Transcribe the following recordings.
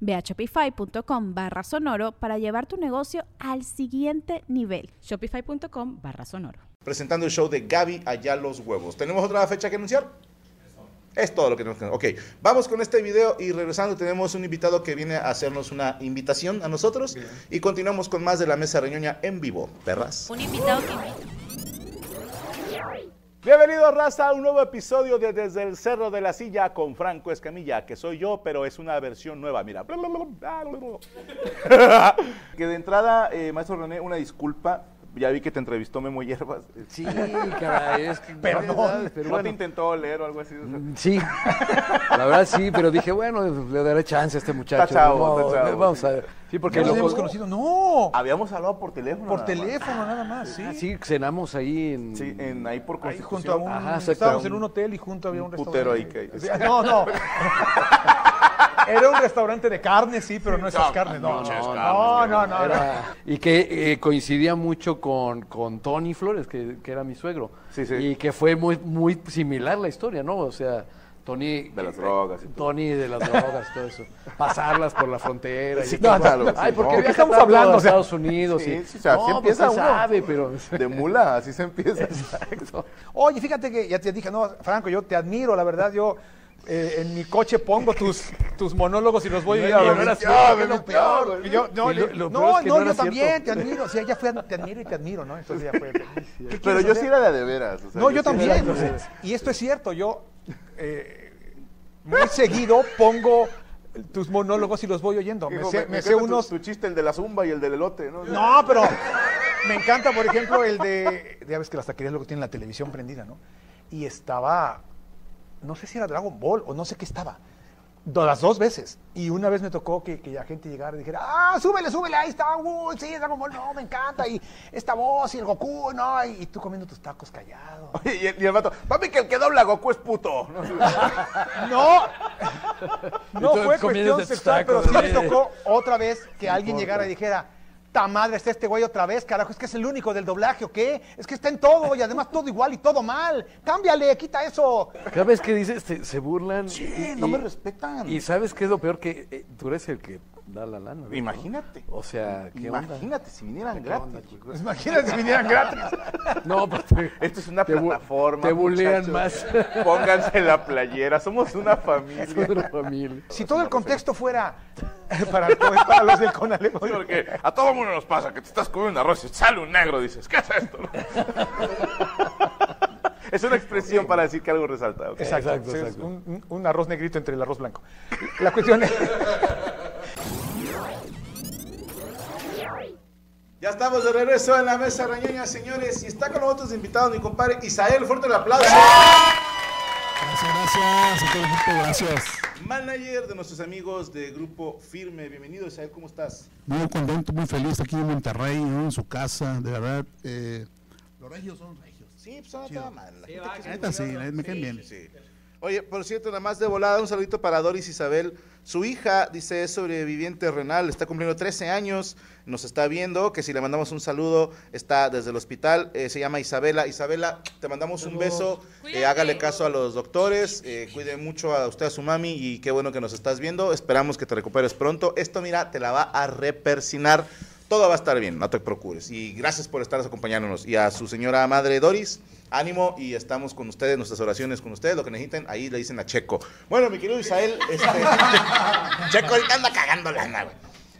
Ve a shopify.com barra sonoro para llevar tu negocio al siguiente nivel. Shopify.com barra sonoro. Presentando el show de Gaby Allá los Huevos. ¿Tenemos otra fecha que anunciar? Es todo lo que tenemos que Ok, vamos con este video y regresando tenemos un invitado que viene a hacernos una invitación a nosotros y continuamos con más de la mesa reñoña en vivo, perras. Un invitado que invita. Bienvenidos, raza, a un nuevo episodio de Desde el Cerro de la Silla con Franco Escamilla, que soy yo, pero es una versión nueva, mira. que de entrada, eh, maestro René, una disculpa. Ya vi que te entrevistó Memo Hierbas. Sí, caray, es que... Perdón, pero ¿no bueno. te intentó leer o algo así? Sí, la verdad sí, pero dije, bueno, le daré chance a este muchacho. Está chavo, No, está chavo, Vamos a ver. Sí, porque ¿No nos lo- hemos conocido? No, Habíamos hablado por teléfono. por nada más. teléfono nada más, sí. Sí, cenamos ahí en... Sí, en, ahí por Ahí junto a un, Ajá, estábamos en un hotel y junto había un, Un putero restaurante. ahí que- Sí, No, no. Era un restaurante de carne, sí, pero no esas carnes, no. no, No, no, no. Era- y que eh, coincidía mucho con, con Tony Flores, que, que era mi suegro. Sí, sí. Y que fue muy, muy similar la historia, ¿no? O sea, Tony... De las drogas y todo. Tony de las drogas y todo eso. Pasarlas por la frontera. Sí, y claro, Ay, porque no. ¿De qué estamos hablando? sea, Estados Unidos. sí, y, sí, o sea, así no, pues, empieza uno. sabe, pero... De mula, así se empieza. Exacto. Oye, fíjate que ya te dije, no, Franco, yo te admiro, la verdad, yo eh, en mi coche pongo tus, tus monólogos y los voy a yo, no, lo- le- lo no, peor es que no, no yo también te admiro, o sea, ya fue, te admiro y te admiro, ¿no? Entonces ya fue. ¿qué Pero yo sí era de de veras. o sea, No, yo también. y esto es cierto, yo eh, muy seguido pongo tus monólogos y los voy oyendo. Me sé, me- me me sé encanta tu- unos... Tu, chiste, el de la zumba y el del elote, ¿no? No, pero me encanta, por ejemplo, el de... Ya ves que las taquerías luego tienen la televisión prendida, ¿no? Y estaba... No sé si era Dragon Ball o no sé qué estaba. Las dos veces. Y una vez me tocó que, que la gente llegara y dijera, ah, súbele, súbele, ahí está, uh, sí, Dragon Ball, no, me encanta. Y esta voz y el Goku, no, y, y tú comiendo tus tacos callado. Oye, y el, y el vato, papi, que el que dobla Goku es puto. ¿no? No, fue cuestión tus sexual, pero sí me tocó otra vez que alguien llegara y dijera, ta madre, está este güey otra vez, carajo, es que es el único del doblaje, ¿o qué? Es que está en todo y además todo igual y todo mal. Cámbiale, quita eso. Cada vez que dices, se, se burlan. Sí, y- no me respetan. Y ¿sabes qué es lo peor? Que eh, tú eres el que da la lana. ¿no? Imagínate. O sea, ¿qué onda? Imagínate si vinieran gratis. Pues imagínate si vinieran gratis. No, pues te, Esto es una te plataforma. Te bulean más. Pónganse la playera, somos una familia. Es una familia. Si todo el contexto fuera para, para los del Conalep. Sí, Porque a todo mundo nos pasa que te estás comiendo arroz y sale un negro, dices, ¿qué es esto? Es una expresión para decir que algo resalta. Exacto, Exacto, es. Un, arroz negrito entre el arroz blanco. La cuestión es... Ya estamos de regreso en la mesa rañoña, señores. Y está con nosotros invitados mi compadre Isael. Fuerte el aplauso. Gracias, gracias a todo el equipo, gracias. Manager de nuestros amigos de Grupo Firme. Bienvenido, Isael, ¿cómo estás? Muy contento, muy feliz aquí en Monterrey, ¿no? en su casa, de verdad. eh, los regios son regios. Sí, pues no toda madre. La gente que La neta sí, me caen bien. Sí. Oye, por cierto, nada más de volada, un saludito para Doris Isabel. Su hija, dice, es sobreviviente renal, está cumpliendo 13 años, nos está viendo, que si le mandamos un saludo, está desde el hospital, eh, se llama Isabela. Isabela, te mandamos un beso, eh, hágale caso a los doctores, eh, cuide mucho a usted, a su mami, y qué bueno que nos estás viendo, esperamos que te recuperes pronto. Esto, mira, te la va a repersinar. Todo va a estar bien, no te procures. Y gracias por estar acompañándonos. Y a su señora madre Doris, ánimo y estamos con ustedes, nuestras oraciones con ustedes. Lo que necesiten, ahí le dicen a Checo. Bueno, mi querido Isael, este, Checo ahorita anda cagando lana, güey.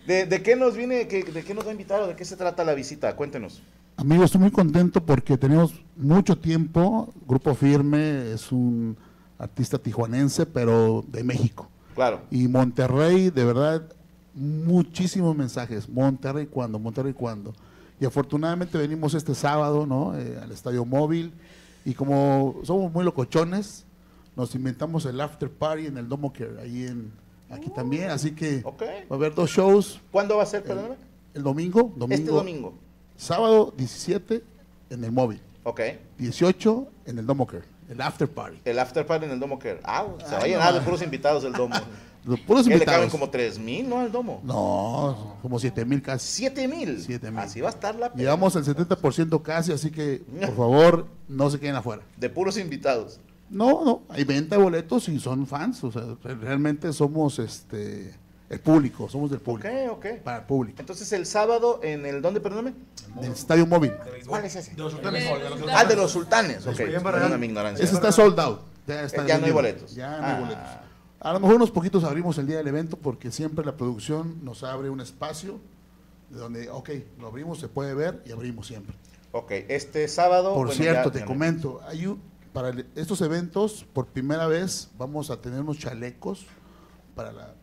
¿De, de qué nos viene, qué- de qué nos va a invitar o de qué se trata la visita? Cuéntenos. Amigo, estoy muy contento porque tenemos mucho tiempo. Grupo Firme es un artista tijuanense, pero de México. Claro. Y Monterrey, de verdad, muchísimos mensajes. Monterrey, ¿cuándo? Monterrey, ¿cuándo? Y afortunadamente venimos este sábado, ¿no? Eh, al Estadio Móvil. Y como somos muy locochones, nos inventamos el after party en el Domo Care, ahí en, aquí también. Así que va a haber dos shows. ¿Cuándo va a ser, perdóname? El domingo, domingo. Este domingo. Sábado 17 en el Móvil. Ok. 18 en el Domo Care, el after party. El after party en el Domo Care. Ah, se va a llenar de puros invitados el Domo. Los puros Que le caben invitados. como 3 mil, ¿no? Al Domo. No, como 7 mil casi. 7 mil. Siete mil. Así va a estar la pena. Llegamos al 70% casi, así que por favor no se queden afuera. De puros invitados. No, no, hay venta de boletos y son fans, o sea, re- realmente somos este el público, somos del Ok, público, ok. para el público. Entonces el sábado en el ¿dónde, perdóname? Del Estadio Móvil. ¿Cuál es ese? De los sultanes. Ah, de los sultanes. Ok, Barragán. mi ignorancia. Ese está sold out. Ya, está Eh, ya no hay boletos. Ya no Ah. hay boletos. A lo mejor unos poquitos abrimos el día del evento porque siempre la producción nos abre un espacio de donde, ok, lo abrimos, se puede ver y abrimos siempre. Ok, este sábado. Por bueno, cierto, ya- te ya- comento, hay un- para el- estos eventos, por primera vez vamos a tener unos chalecos para la...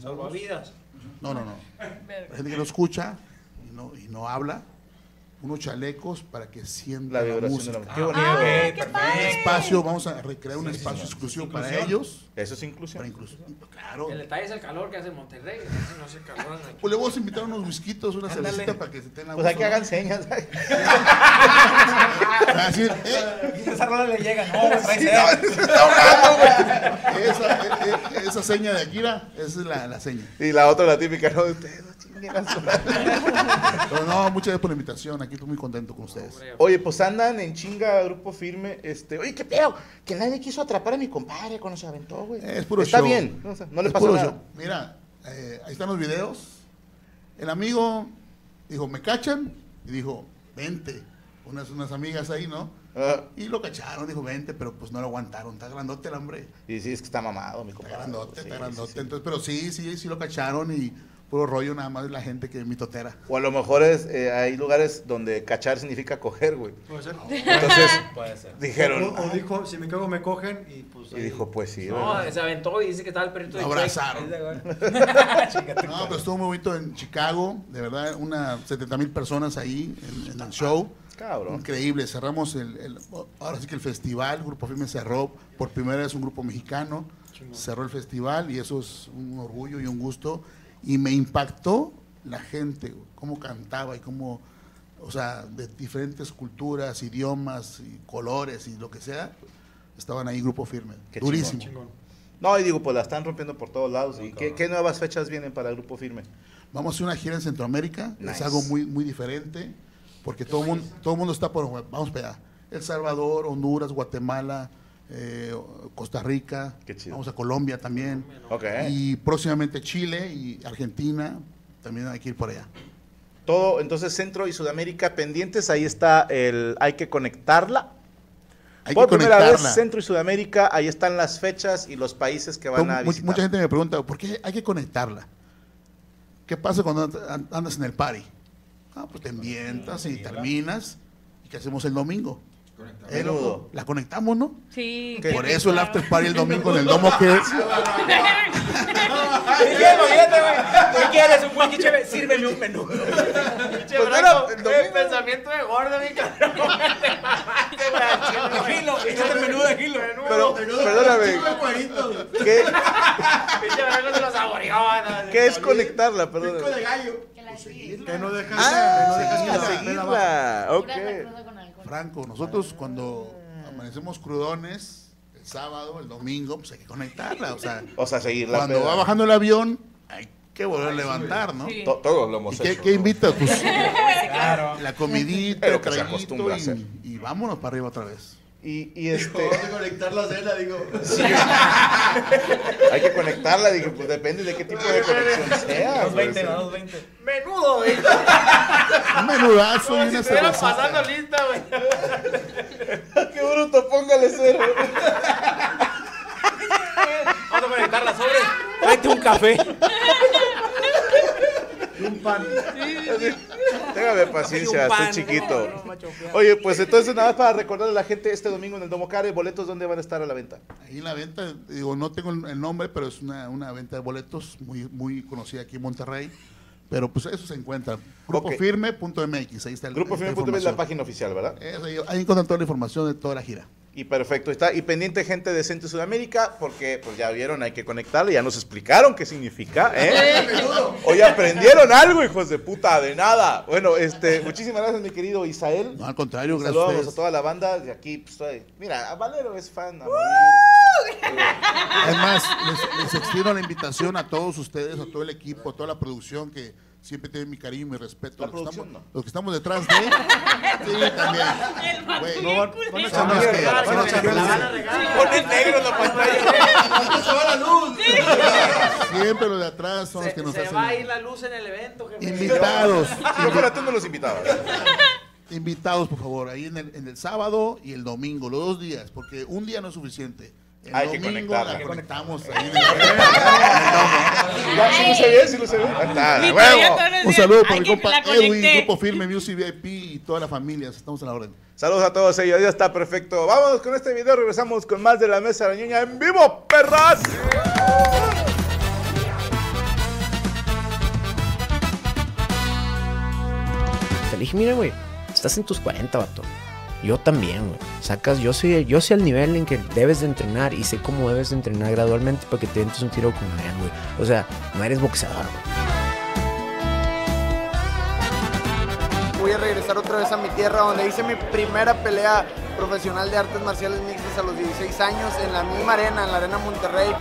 Salvavidas. No, no, no. La gente que no escucha y no, y no habla, unos chalecos para que sienta La la, música. de la Qué bonito. Un espacio, vamos a recrear un espacio exclusivo para ellos, Eso es inclusión. para incluso. Claro. El detalle es el calor que hace en Monterrey. No hace calor aquí. Pues le vamos a invitar unos whiskitos, una Ándale. cervecita para que se tengan Pues hay que hagan señas. Para decir, eh, Esa rola le llega, no, Sí, está ahogando, güey. esa, eh, eh, esa seña de Akira, esa es la, la seña. Y la otra, la típica, no, ustedes Pero no, muchas gracias por la invitación, aquí estoy muy contento con ustedes. Oye, pues andan en chinga, grupo firme. Este, oye, qué pedo, que nadie quiso atrapar a mi compadre cuando se aventó, güey. Es puro Está show. bien, no, sé, no le Es pasó nada. show. Mira, eh, ahí están los videos. El amigo dijo, ¿me cachan? Y dijo, vente. Unas, unas amigas ahí, ¿no? Ah, Y lo cacharon, dijo, vente, pero pues no lo aguantaron. Está grandote el hombre. y sí, es que está mamado, mi Está compadre. grandote, Sí, está sí, grandote. sí. Entonces, pero sí, sí, sí lo cacharon y puro rollo nada más de la gente que es mitotera. O a lo mejor es, eh, hay lugares donde cachar significa coger, güey. Puede ser. Entonces Puede ser. dijeron, O, o dijo, si me cago me cogen y pues. y ahí- dijo, pues sí, No, ¿verdad? se aventó y dice que estaba el perrito de Lo abrazaron. No, pero estuvo muy bonito en Chicago, de verdad, unas 70 mil personas ahí en, en el show. Cabrón. Increíble, cerramos el, el- ahora sí que el festival, Grupo Firme cerró, por primera vez un grupo mexicano, cerró el festival y eso es un orgullo y un gusto. Y me impactó la gente, cómo cantaba y cómo, o sea, de diferentes culturas, idiomas y colores y lo que sea, estaban ahí Grupo Firme. Qué Durísimo. Chingón. No, y digo, pues la están rompiendo por todos lados. ¿Y qué, qué nuevas fechas vienen para el grupo firme? Vamos a hacer una gira en Centroamérica, Nice. es algo muy, muy diferente, porque todo el mundo, todo mundo está por, vamos para allá. El Salvador, Honduras, Guatemala, eh, Costa Rica, vamos a Colombia también, y próximamente Chile y Argentina, también hay que ir por allá. Todo, entonces Centro y Sudamérica pendientes, ahí está el, hay que conectarla. Hay Por que primera vez. Centro y Sudamérica, ahí están las fechas y los países que van Como a visitar. mucha gente me pregunta, ¿por qué hay que conectarla? ¿Qué pasa cuando and- andas en el party? Ah, pues te ambientas y terminas. ¿Y qué hacemos el domingo? Menudo. La conectamos, ¿no? Sí. ¿Qué? Por eso el after party el domingo en el Domo que ¿Qué quieres, oyente, güey? ¿Qué quieres? ¿Un whisky chévere? Sírveme un menú. Pues mira, el domingo- pensamiento de gordo, mi cabrón. Gilo, échate el menú de Gilo. Pero, perdóname, ¿qué. ¿no? qué es conectarla? Perdóname. Que no dejas, Ah, que no dejas que la seguirla, vela baje. seguirla. Ok. Franco, nosotros cuando amanecemos crudones, el sábado, el domingo, pues hay que conectarla. O sea, O sea, seguirla. cuando peda. va bajando el avión, hay que volver a levantar, ¿no? Sí. To- Todos lo ¿Y hemos qué, hecho. qué invitas? Pues Claro. la comidita, Pero el que se traguito acostumbra a hacer. y, y vámonos para arriba otra vez. Y, y este, conectar la cena, digo. hay que conectarla, dije, pues depende de qué tipo de conexión sea. Dos güey. 20, no, dos 20. Menudo, güey. Un menudazo y Como si una pasando lista, güey. Qué bruto, póngale cero. Vamos a conectar las sobres. Tráete un café. Pan. Téngame paciencia, Un estoy chiquito. Oye, pues entonces nada más para recordarle a la gente este domingo en el Domocare, boletos dónde van a estar a la venta. Ahí en la venta, digo, no tengo el nombre, pero es una, una venta de boletos muy, muy conocida aquí en Monterrey. Pero pues eso se encuentra. Grupofirme.mx, ahí está el Grupo Firme.com es la página oficial, ¿verdad? Ahí encuentran toda la información de toda la gira. Y perfecto, está. Y pendiente gente de Centro y Sudamérica, porque pues ya vieron, hay que conectarle, ya nos explicaron qué significa, ¿eh? Hoy aprendieron algo, hijos de puta, de nada. Bueno, este, muchísimas gracias, mi querido Isael. No, al contrario, gracias a Saludamos a, ustedes. toda la banda de aquí. Pues, estoy- mira, a Valero es fan. a morir. Además, les, les extiendo la invitación a todos ustedes, a todo el equipo, a toda la producción que siempre tiene mi cariño y mi respeto. La los, que estamos, no. los que estamos detrás de. Sí, también. Güey, No, van, van a que- van a regalar. Pone negro en la pantalla. se va la luz. Siempre los de atrás son los que Se, nos se hacen. va a ir la luz en el evento, jefe. Invitados. Yo fuera tú, no los invitaba. Invitados, por favor, ahí en el, en el sábado y el domingo, los dos días, porque un día no es suficiente. El Hay que domingo conectarla. la conectamos ahí en sí lo sé bien, sí lo todos los Un saludo para "Ay, mi compa Edwin, conecté". Grupo Firme, Music VIP y toda la familia. Estamos a la orden. Saludos a todos ellos, ya está perfecto. Vámonos con este video, regresamos con más de la mesa de la ñoña en vivo, perras. Te dije, mira, güey, estás en tus 40, vato. Yo también, güey. Sacas, yo soy, yo soy al nivel en que debes de entrenar y sé cómo debes de entrenar gradualmente para que te entes un tiro con Adrián, güey. O sea, no eres boxeador, güey. Voy a regresar otra vez a mi tierra donde hice mi primera pelea profesional de artes marciales mixtas a los 16 años en la misma arena, en la Arena Monterrey.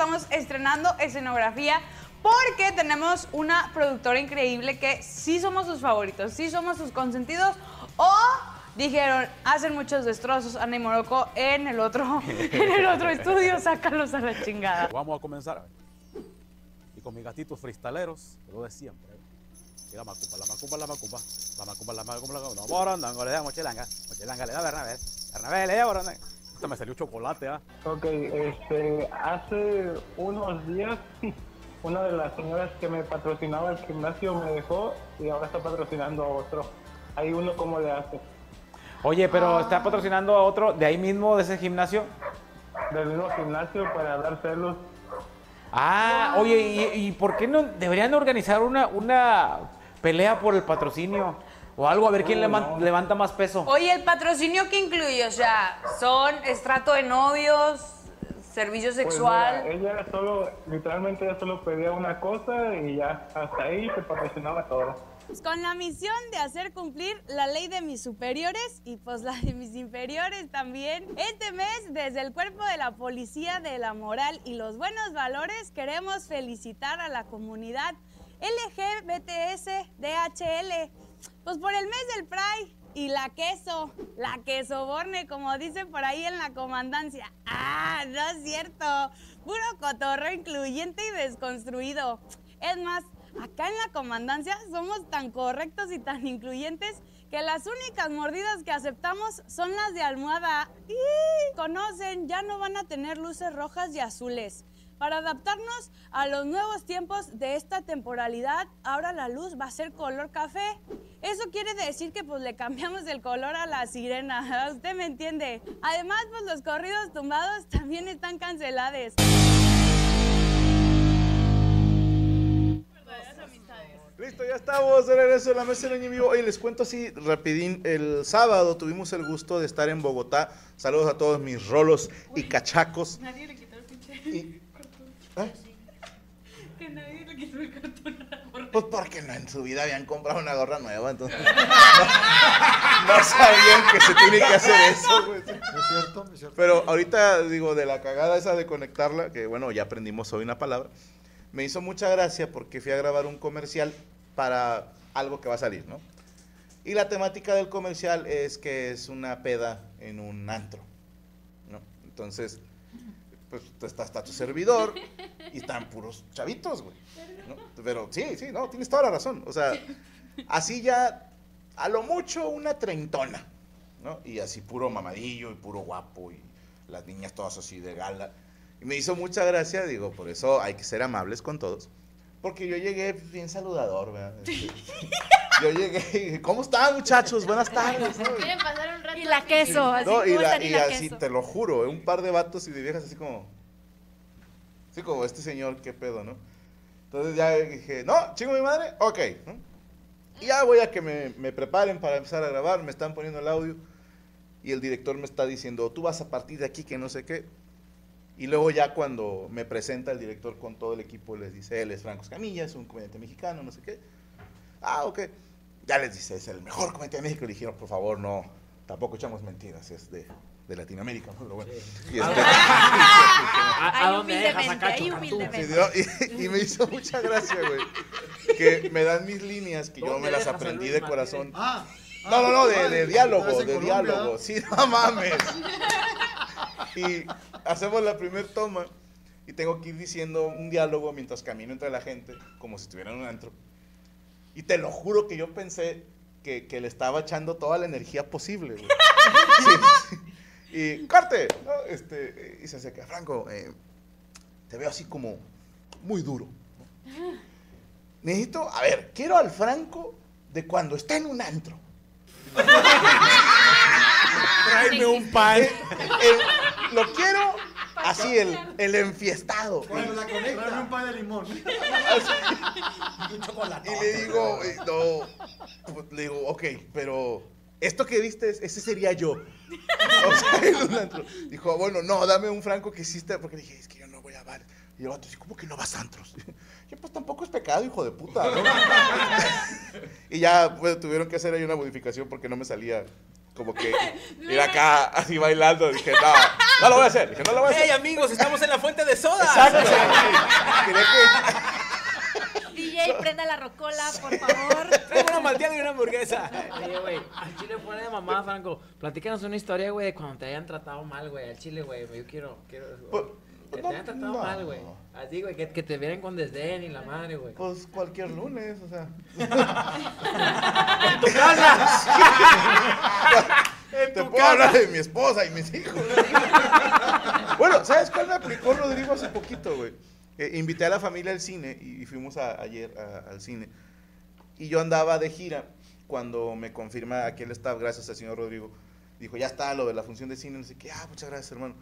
Estamos estrenando escenografía porque tenemos una productora increíble que sí somos sus favoritos, sí somos sus consentidos o dijeron, hacen muchos destrozos Ana y Morocco en el otro, en el otro estudio, sácalos a la chingada. Vamos a comenzar. Y con mis gatitos freestaleros, lo de siempre. La macumba, la macumba, la macumba. La macumba, la macumba, la macumba. Le da mochilanga. Mochilanga, le da Bernabé. Bernabé, le da borondongo. Puta, me salió chocolate, ¿ah? Ok, este, hace unos días una de las señoras que me patrocinaba el gimnasio me dejó y ahora está patrocinando a otro. Ahí uno cómo le hace. Oye, pero está patrocinando a otro de ahí mismo, de ese gimnasio. Del mismo gimnasio para dar celos. Ah, oye, ¿y, y por qué no deberían organizar una, una pelea por el patrocinio? O algo, a ver quién Oh, leman- no. levanta más peso. Oye, ¿el patrocinio qué incluye? O sea, ¿son estrato de novios, servicio Pues sexual? mira, ella solo, literalmente ella solo pedía una cosa y ya, hasta ahí se patrocinaba todo. Pues Con la misión de hacer cumplir la ley de mis superiores y pues la de mis inferiores también. Este mes, desde el cuerpo de la Policía de la Moral y los Buenos Valores, queremos felicitar a la comunidad LGBTS DHL, pues por el mes del Pride y la queso, la quesoborne, como dicen por ahí en la comandancia. Ah, no es cierto. Puro cotorreo incluyente y desconstruido. Es más, acá en la comandancia somos tan correctos y tan incluyentes que las únicas mordidas que aceptamos son las de almohada. ¡Y! Conocen, ya no van a tener luces rojas y azules. Para adaptarnos a los nuevos tiempos de esta temporalidad, ahora la luz va a ser color café. Eso quiere decir que pues le cambiamos el color a la sirena. Usted me entiende. Además, pues los corridos tumbados también están cancelados. Listo, ya estamos de regreso en la mesa del año vivo. Oye, les cuento así rapidín. El sábado tuvimos el gusto de estar en Bogotá. Saludos a todos mis rolos y cachacos. Nadie le quitó el pinche. ¿Eh? Que nadie le quitó el cartón a la gorra. Pues porque no en su vida habían comprado una gorra nueva, entonces no, no sabían que se tiene que hacer eso, güey. Es cierto, es cierto. Pero ahorita digo de la cagada esa de conectarla, que bueno, ya aprendimos hoy una palabra, me hizo mucha gracia porque fui a grabar un comercial para algo que va a salir, ¿no? Y la temática del comercial es que es una peda en un antro, ¿no? Entonces, pues está, está tu servidor y están puros chavitos, güey. Pero sí, sí, no, tienes toda la razón. O sea, así ya, a lo mucho una treintona, ¿no? Y así puro mamadillo y puro guapo y las niñas todas así de gala. Y me hizo mucha gracia, digo, por eso hay que ser amables con todos. Porque yo llegué bien saludador, ¿verdad? Este, yo llegué y dije, ¿cómo están muchachos? Buenas tardes. ¿no? ¿Quieren pasar un rato? Y la queso, así No, y, ¿cómo la- están? y la así, queso. te lo juro, un par de vatos y de viejas así como... Así como, este señor, qué pedo, ¿no? Entonces ya dije, no, chingo mi madre, ok. ¿no? Y ya voy a que me, me preparen para empezar a grabar, me están poniendo el audio y el director me está diciendo, tú vas a partir de aquí, que no sé qué. Y luego ya cuando me presenta el director con todo el equipo, les dice, él es Franco Escamilla, es un comediante mexicano, no sé qué. Ah, ok. Ya les dice, es el mejor comediante de México. Le dijeron, por favor, no, tampoco echamos mentiras, es de, de Latinoamérica. ¿no? Pero bueno. Y, este- ¿A, a dónde dejas humildemente, acá, ahí Chocantú? humildemente. Sí, ¿no? y, y me hizo mucha gracia, güey. Que me dan mis líneas, que yo ¿Dónde me las a aprendí de corazón. Ah, No, no, no, de, ah, diálogo, de Colombia, diálogo. Sí, no mames. Y hacemos la primer toma y tengo que ir diciendo un diálogo mientras camino entre la gente, como si estuviera en un antro. Y te lo juro que yo pensé que, que le estaba echando toda la energía posible, güey. Sí, sí. Y corte, ¿no? este, y se acerca, Franco, eh, te veo así como muy duro. ¿no? Necesito, a ver, quiero al Franco de cuando está en un antro. Tráeme un pan. Eh, el- lo quiero así, el, el enfiestado. Cuando la conecta. Un pan de limón. Un chocolate. Y le digo, no, pues, le digo, ok, pero esto que viste, ese sería yo. O sea, en un antro. Dijo, bueno, no, dame un franco que hiciste, porque le dije, es que yo no voy a bar. Y el dice, ¿cómo que no vas a antros? Yo, pues tampoco es pecado, hijo de puta, ¿no? y ya, pues, tuvieron que hacer ahí una modificación porque no me salía como que ir acá así bailando. Dije, no, no lo voy a hacer. Dije, no lo voy a hacer. ¡Hey, amigos! Estamos en la fuente de soda. Exacto. DJ, prenda la rocola, por favor. Traigo una malteada y una hamburguesa. Oye, güey, al chile fuera de mamá, Franco. Platícanos una historia, güey, de cuando te hayan tratado mal, güey. Al chile, güey. Yo quiero, quiero. que te hayan tratado no. mal, güey. Así, güey, que, que te vieran con desdén y la madre, güey. Pues cualquier lunes, o sea. ¡En tu casa! Te puedo hablar de mi esposa y mis hijos. bueno, ¿sabes cuál me aplicó Rodrigo hace poquito, güey? Eh, invité a la familia al cine y fuimos a- ayer a- al cine. Y yo andaba de gira cuando me confirma aquí el staff, gracias al señor Rodrigo. Dijo, ya está lo de la función de cine, no sé qué. Ah, muchas gracias, hermano.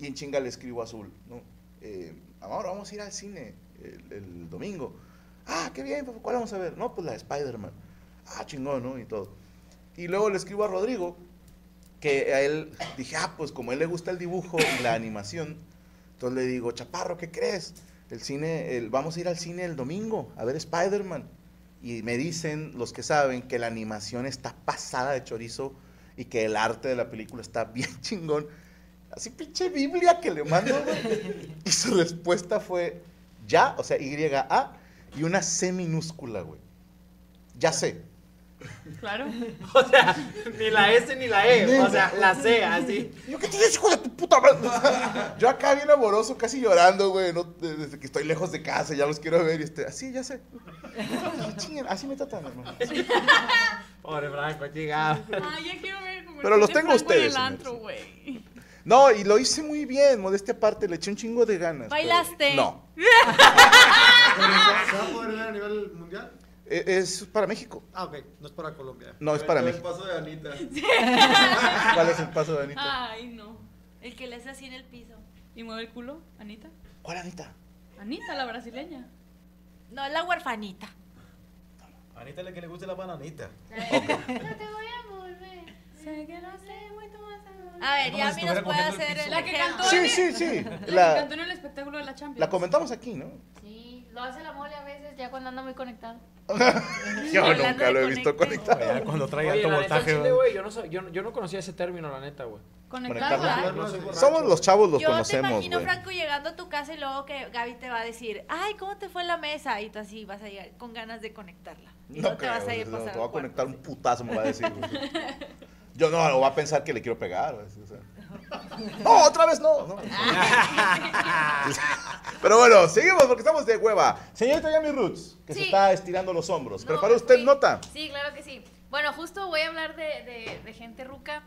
Y en chinga le escribo Azul, ¿no? Eh, vamos a ir al cine el, domingo. Ah, qué bien, ¿cuál vamos a ver? No, pues la de Spider-Man. Ah, chingón, ¿no? Y todo. Y luego le escribo a Rodrigo, que a él dije, ah, pues como a él le gusta el dibujo y la animación, entonces le digo, Chaparro, ¿qué crees? El cine, el, vamos a ir al cine el domingo a ver Spider-Man. Y me dicen los que saben que la animación está pasada de chorizo y que el arte de la película está bien chingón. Así pinche Biblia que le mando, güey. Y su respuesta fue ya, o sea, Y-A y una C minúscula, güey. Ya sé. Claro. O sea, ni la S ni la E. O sea, la C, así. Yo, ¿qué tienes, hijo de tu puta madre? Yo acá bien amoroso, casi llorando, güey, desde que estoy lejos de casa, ya los quiero ver y este, así, ya sé. Dije, "Chinguen, así me tratan, hermano. Pobre Franco, chingado. Ay, ya quiero ver cómo Pero los tengo Franco en ustedes, el antro, güey. No, y lo hice muy bien, modestia aparte, le eché un chingo de ganas. pero- ¿Bailaste? No, ¿Se va a poder ver a nivel mundial? e- es para México. Ah, ok. No es para Colombia. No, es para El México. paso de Anita. ¿Cuál es el paso de Anita? Ay, no. El que le hace así en el piso. ¿Y mueve el culo? ¿Anita? ¿Cuál Anita? Anita, la brasileña. No, es la huerfanita. Anita es la que le gusta la bananita. No te voy a volver. Sé que no sé muy tu. A ver, ya a si mí nos puede hacer el La que cantó Sí, en el- sí, sí. La, que cantó en el espectáculo de la Champions. la comentamos aquí, ¿no? Sí, lo hace la mole a veces ya cuando anda muy conectado. Yo nunca lo he visto conectado. Ya cuando trae Oye, alto voltaje. chile, güey, yo no, so- yo, no- yo no conocía ese término, la neta, güey. Conectarla. Conectarla. No. Somos los chavos, los Yo te conocemos, imagino, güey. Franco, llegando a tu casa y luego que Gaby te va a decir, ay, ¿cómo te fue la mesa? Y tú así vas a llegar con ganas de conectarla. Y no, te vas a ir no, pasar te voy a al conectar un putazo, me va a decir. Yo no, o va a pensar que le quiero pegar. güey, o sea. No, otra vez no. no. Pero bueno, seguimos porque estamos de hueva. Señorita Yami Roots, que se está estirando los hombros. No, ¿Preparó usted fui- nota? Sí, claro que sí. Bueno, justo voy a hablar de, de- de gente ruca.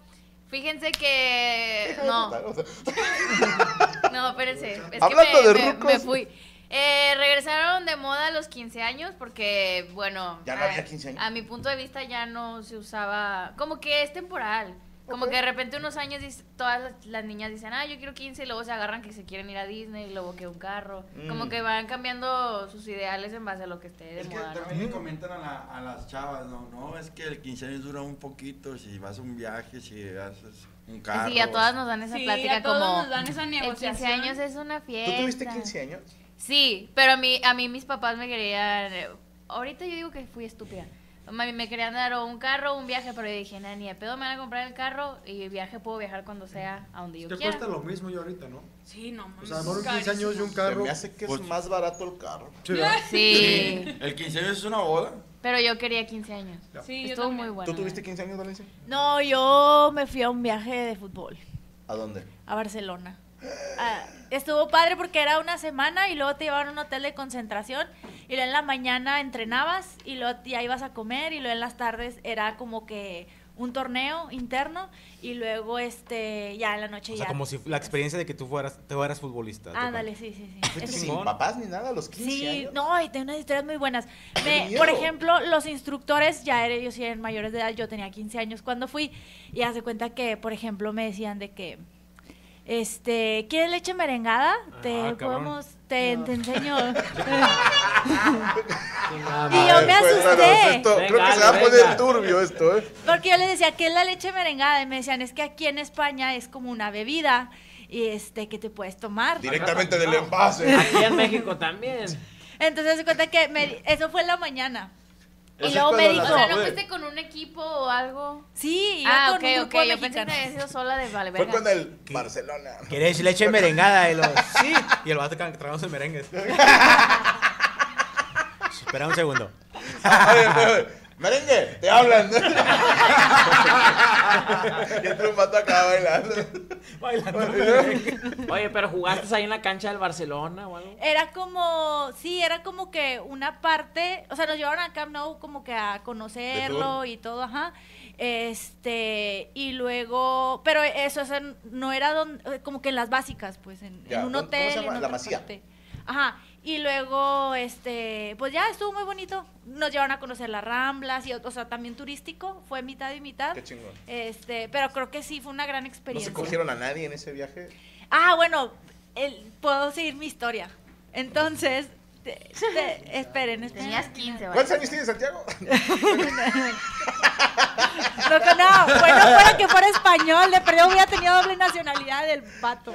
Fíjense que... No, no, espérense. Es Hablando que me, de me fui. Eh, regresaron de moda los 15 años porque, bueno... Ya no a- había 15 años. A mi punto de vista ya no se usaba... Como que es temporal. Como que de repente unos años dice- todas las, las niñas dicen, ah, yo quiero 15 y luego se agarran que se quieren ir a Disney y luego que un carro. Como Mm. que van cambiando sus ideales en base a lo que esté de Es que moda. ¿no? también le comentan a, la- a las chavas, no, no, es que el 15 años dura un poquito, si vas a un viaje, si haces un carro. Sí, a todas nos dan esa Sí, plática a todos como nos dan esa el 15 negociación. años es una fiesta. ¿Tú tuviste 15 años? Sí, pero a mí, a mí mis papás me querían... Ahorita yo digo que fui estúpida. Mami, me querían dar un carro un viaje, pero yo dije, nah, ni de pedo me van a comprar el carro y el viaje puedo viajar cuando sea a donde yo Te quiera. cuesta lo mismo yo ahorita, ¿no? Sí, no O sea, a lo mejor 15 años y un carro. Se me hace que es más barato el carro. Sí. Sí. El 15 años es una boda. Pero yo quería 15 años. Sí, yo Estuvo también. muy bueno. ¿Tú tuviste 15 años, Valencia? No, yo me fui a un viaje de fútbol ¿A dónde? a Barcelona. Ah, estuvo padre porque era una semana y luego te llevaban a un hotel de concentración y luego en la mañana entrenabas y luego ya ibas a comer y luego en las tardes era como que un torneo interno y luego este ya en la noche O ya. sea, como si la experiencia de que tú fueras, te fueras futbolista. ¿te Ándale, sí, sí, sí. ¿Fuiste Eso sin sí. papás ni nada a los 15 Sí, años? no, y tengo unas historias muy buenas. Me- por ejemplo, los instructores, ya eran, ellos eran mayores de edad, yo tenía 15 años cuando fui, y hace cuenta que, por ejemplo, me decían de que, este, ¿quieres leche merengada? te Ah, podemos, te, te enseño. Y yo me asusté. esto, creo que Venga, se va a venga. poner turbio esto, ¿eh? Porque yo les decía, ¿qué es la leche merengada? Y me decían, es que aquí en España es como una bebida, y este, que te puedes tomar. Directamente del envase. Aquí en México también. Entonces se cuenta que me- eso fue en la mañana. Y luego me dijo, O sea, ¿no fuiste con un equipo o algo? Sí, iba Ah, con ok, un grupo de Yo pensé que sido sola de vale, Fue con el Barcelona. ¿Quieres leche merengada? Y los, sí. Y el vato tragándose merengues. Espera un segundo. Oye, oye, Merengue, te hablan. y entra un vato acá bailando. Oye, pero jugaste ahí en la cancha del Barcelona o algo. Era como, sí, era como que una parte, o sea, nos llevaron a Camp Nou como que a conocerlo y todo, ajá. Este, y luego, pero eso, o sea, no era donde, como que en las básicas, pues, en, Ya, en un ¿cómo- cómo se hotel. llama? en La Masía. parte. Ajá. Y luego, este, pues ya estuvo muy bonito. Nos llevaron a conocer las Ramblas y, o sea, también turístico, fue mitad y mitad. Qué chingón. Este, pero creo que sí fue una gran ¿No experiencia. se cogieron a nadie en ese viaje? Ah, bueno, el- puedo seguir mi historia. Entonces, te- te- esperen, esperen. Tenías 15, ¿Cuántos años tiene Santiago? No, que no, bueno, fuera que fuera español, de perdido hubiera tenido doble nacionalidad del pato.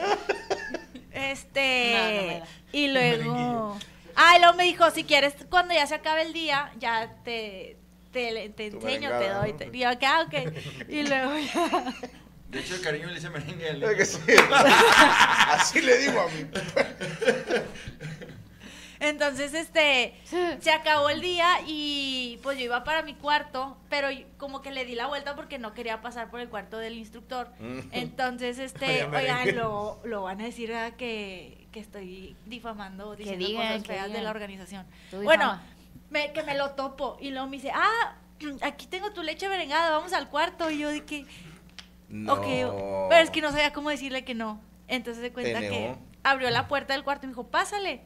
Este, No, no y luego, ah, y luego me dijo, si quieres, cuando ya se acabe el día, ya te, te, enseño, te doy, te, y yo, ah, ok, y luego ya, De hecho, el cariño le dice merengue. Así le digo a mí. Entonces, este, se acabó el día y pues yo iba para mi cuarto, pero como que le di la vuelta porque no quería pasar por el cuarto del instructor. Mm. Entonces, este, oigan, lo, lo van a decir ¿verdad? que, que estoy difamando, diciendo digan, cosas que feas de la organización. Bueno, me, que me lo topo y luego me dice, ah, aquí tengo tu leche merengada, vamos al cuarto. Y yo que, No. Ok, pero es que no sabía cómo decirle que no. Entonces se cuenta que abrió la puerta del cuarto y me dijo, pásale.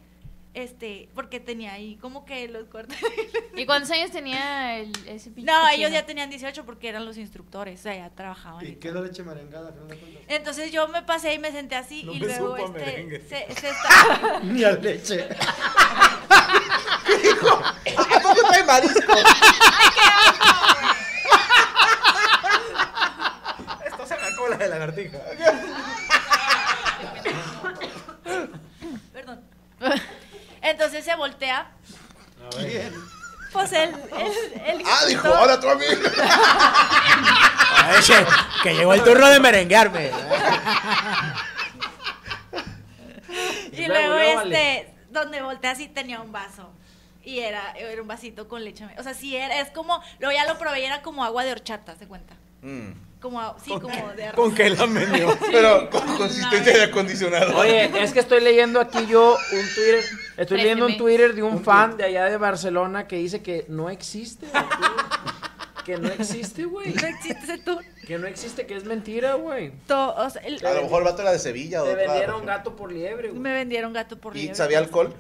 Este, porque tenía ahí como que los cuartos. ¿Y cuántos años tenía el, ese pinche No, ellos ya tenían 18 porque eran los instructores, o sea, ya trabajaban. ¿Y qué es la leche merengada? Entonces yo me pasé y me senté así No y me luego supo este se, se está- Ni a leche. ¿A poco trae marisco? Esto se me cola de lagartija. Perdón. Se voltea. ¿Quién? Pues el, el, el Ah, dijo, ahora tú a mí. Ay, che, que llegó el turno de merenguearme. Y luego, luego, luego, este, donde volteé así tenía un vaso. Y era, era un vasito con leche. O sea, sí era, es como, luego ya lo probé y era como agua de horchata, ¿se cuenta? Mm. Como, sí, como de arroz. ¿Con qué la meneó? Pero con consistencia de acondicionado. Oye, es que estoy leyendo aquí yo un Twitter. Estoy leyendo un. Twitter de un fan de allá de Barcelona que dice que no existe. güey. Que no existe, güey. No existe ese tour. Que no existe, que es mentira, güey. O sea, A lo mejor el vato era de Sevilla o otra vendieron gato por liebre, güey. me vendieron gato por ¿Y liebre. sabía alcohol?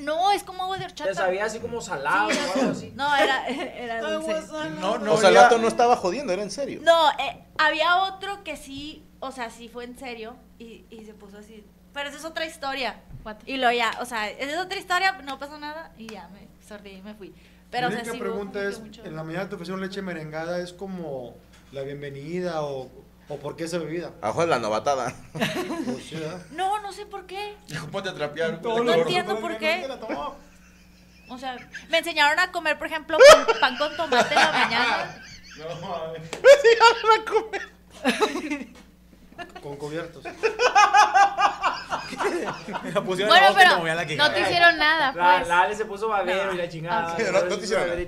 No, es como agua de horchata. Te sabía así como salado Sí, o algo así. No, era, era dulce. No, no. O sea, el no estaba jodiendo, era en serio. No, eh, había otro que sí, o sea, sí fue en serio y, y se puso así. Pero esa es otra historia. Y lo ya, o sea, esa es otra historia, no pasó nada y ya me sordí y me fui. Pero, o la única hubo pregunta es, mucho- en la mañana te ofrecieron leche merengada, ¿es como la bienvenida o, o por qué esa bebida? Ajo la novatada. Pues. No, no sé por qué. Ponte a trapear. No entiendo por qué. O sea, me enseñaron a comer, por ejemplo, pan, pan con tomate en la mañana. Con cubiertos. La pusieron Bueno, en la boca y te pero movían la no te hicieron nada, La, pues. la Ale se puso babero y la chingada. Ok. No, no te hicieron nada.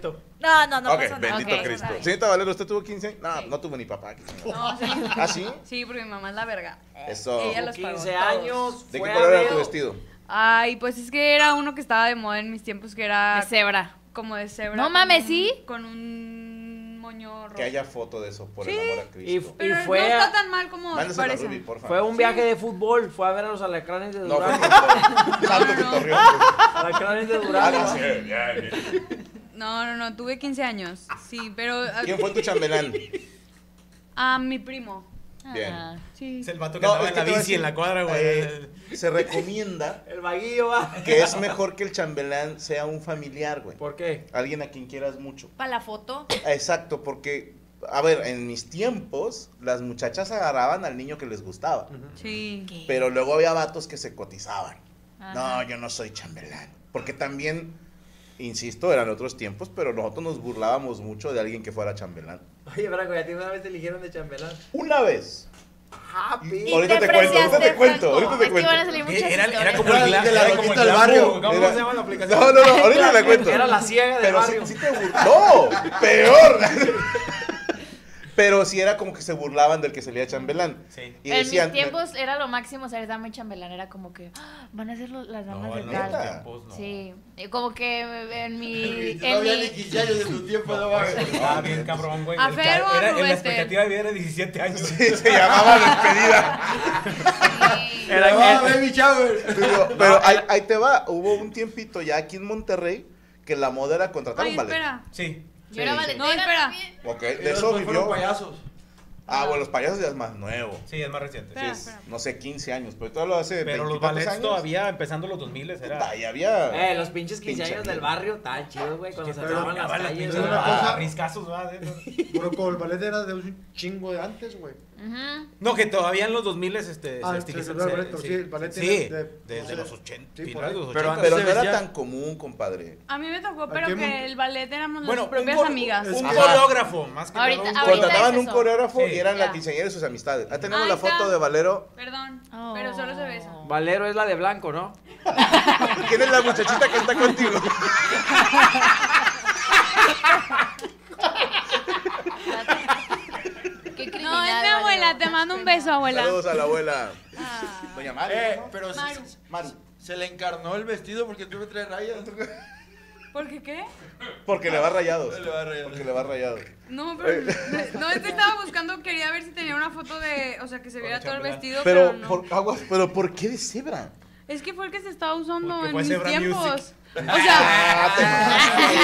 No, no, no ok, pasó nada. bendito Ok, Cristo. está bien. Señorita Valero, ¿usted tuvo 15 años? No, no tuvo ni papá. 15 años. No, sí. ¿Ah, sí? Sí, porque mi mamá es la verga. Eso. Ella los pagó 15 todos. años. ¿De fue qué a color era ver- tu vestido? Ay, pues es que era uno que estaba de moda en mis tiempos, que era... De cebra. Como de cebra. No con mames, un- ¿sí? Con un moño rojo. Que haya foto de eso, por Sí. el amor a Y, Cristo. Pero y fue, no a- está tan mal como a parece. Ruby, por favor. fue un viaje de fútbol. Fue a ver a los alacranes de No, fue Durango. que torreó. alacranes de Ah, Durango. no, sí, ya, ya. No, no, no, tuve 15 años. Sí, pero... ¿Quién fue tu chambelán? A mi primo. Bien. Sí. Es el vato que No, andaba en la bici en la cuadra, güey. eh, se recomienda El vaguillo va. que es mejor que el chambelán sea un familiar, güey. ¿Por qué? Alguien a quien quieras mucho. Para la foto. Exacto, porque, a ver, en mis tiempos, las muchachas agarraban al niño que les gustaba. Sí. Pero luego había vatos que se cotizaban. Ajá. No, yo no soy chambelán. Porque también, insisto, eran otros tiempos, pero nosotros nos burlábamos mucho de alguien que fuera chambelán. Oye, Franco, ¿y a ti una vez te eligieron de chambelán? Una vez. Ah, Y ahorita te te cuento, ahorita te cuento, ahorita te cuento. Era, era como el la era como el del barrio. ¿Cómo Era- se llama la aplicación? No, no, no, ahorita te cuento. Era la ciega del Pero barrio. te No, peor. Pero sí era como que se burlaban del que salía chambelán. Sí. Y en decían, mis tiempos era lo máximo ser dama y chambelán, era como que "Ah, van a ser los- las damas No, de en tal. tiempos no. Sí, y como que en mi No en había mi ni 15 años de tu tiempo, no mames. Estaba bien cabrón, güey. ¿A El era- en la expectativa de vida era 17 años. Sí, se llamaba despedida. Era- Ah, era- baby shower. Pero, pero ahí, ahí te va. Hubo un tiempito ya aquí en Monterrey que la moda era contratar Ay, un ballet. espera. Sí. Yo era valetera No, espera. también. Ok, Pero de eso vivió. payasos. Ah, bueno, los payasos ya es más nuevo. Sí, es más reciente. Sí, Espera, es, espera. no sé, 15 años, pero todo lo hace Pero los 20 y tantos ballets años. todavía, empezando los 2000 Puta, era... y había... Eh, los pinches 15 años del barrio, estaban chidos, güey, cuando se acababan las Acababan las calles. güey. una cosa- riscazos, ¿verdad? Pero como el ballet era de un chingo de antes, güey. No, que todavía en los 2000 este, Ah, se el ballet, sí, el ballet Sí, de- desde los sé. 80, Sí, los Pero 80. Pero se no era tan común, compadre. A mí me tocó, pero que el ballet éramos Bueno, las propias amigas. un Ajá. coreógrafo, más que Ahorita- todo un ahorita Contrataban es un coreógrafo Sí. y eran Ya. la quinceañera de sus amistades. Ah, tenemos la foto de Valero. Perdón, Oh. pero solo se besa. Valero es la de blanco, ¿no? ¿Quién es la muchachita que está contigo? Qué No, criminal, es mi Valero. abuela, te mando un beso, abuela. Saludos a la abuela. Doña Maru. Eh, ¿no? pero Maru. se, Maru. se le encarnó el vestido porque tuve tres rayas. ¿Por qué qué? Porque le va rayados. Le va rayado. Porque le va rayado. No, pero no es que estaba buscando, quería ver si tenía una foto de, o sea, que se viera todo el vestido, pero, Pero, no. por, aguas, pero ¿por qué de cebra? Es que fue el que se estaba usando Porque en mis tiempos. Music. O sea, Ah.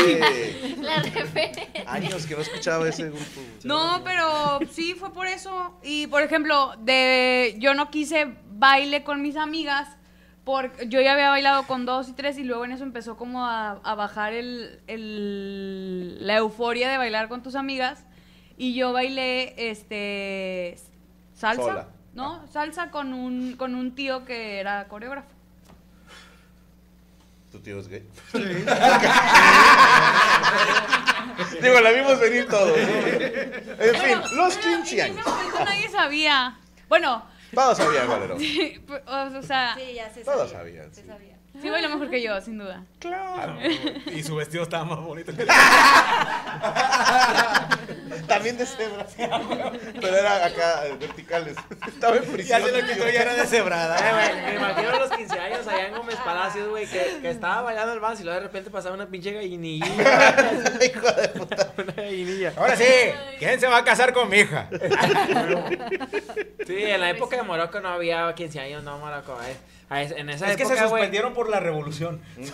La referencia. Años que no escuchaba ese grupo. no, pero sí fue por eso. Y por ejemplo, de yo no quise baile con mis amigas. Porque yo ya había bailado con dos y tres y luego en eso empezó como a, a bajar el, el- la euforia de bailar con tus amigas. Y yo bailé este salsa. Sola. ¿No? Salsa con un, con un tío que era coreógrafo. ¿Tu tío es gay? Digo, la vimos venir todos. ¿no? En fin, los 15 años. Esto nadie sabía. Bueno, Todos sabían, Valero. sí, o, sea, Sí, ya se Todos sabía. sabían. Se sí. sabía. Sí baila mejor que yo, sin duda. Claro. Y su vestido estaba más bonito que También de cebra. Pero era acá, eh, verticales. Estaba en prisión. Ya se lo quitó, ya era de cebrada. Eh, güey, me imagino los 15 años allá en Gómez Palacios, güey, que, que estaba bailando el vals y luego de repente pasaba una pinche gallinilla. Hijo de puta. Una gallinilla. Ahora sí, ¿quién se va a casar con mi hija? Sí, en la época de Morocco no había 15 años, no, Morocco. eh. A es- En esa Es que época, se suspendieron por la revolución.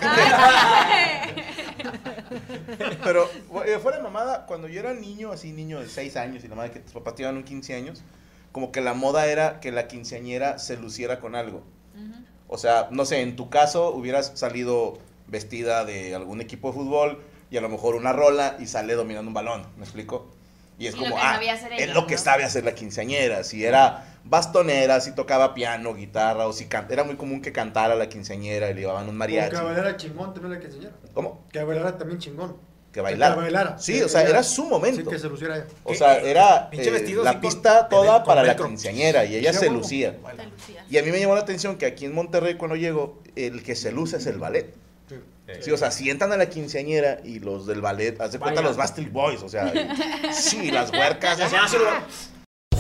Pero fuera de mamada, cuando yo era niño, así niño de 6 años y la madre que tus papás te llevan un 15 años, como que la moda era que la quinceañera se luciera con algo. O sea, no sé, en tu caso hubieras salido vestida de algún equipo de fútbol y a lo mejor una rola y sale dominando un balón, ¿me explico? Y es Y lo como, que ah, es lo que ¿no? sabe hacer la quinceañera. Si era bastonera, si tocaba piano, guitarra, o si can- era muy común que cantara la quinceañera y le llevaban un O mariachi. que bailara chingón también la que enseñara. ¿Cómo? Que bailara también chingón. Que bailara. Que bailara. Sí, Que- o sea, que- era su momento. Sí, que se luciera ella. O sea, era Pinche eh, vestido la pista toda para la quinceañera y ella se lucía. Y a mí me llamó la atención que aquí en Monterrey cuando llego, el que se luce es el ballet. Sí, o sea, sientan a la quinceañera y los del ballet, haz de cuenta los Bastille Boys, o sea, y- sí, las huercas. Lugar.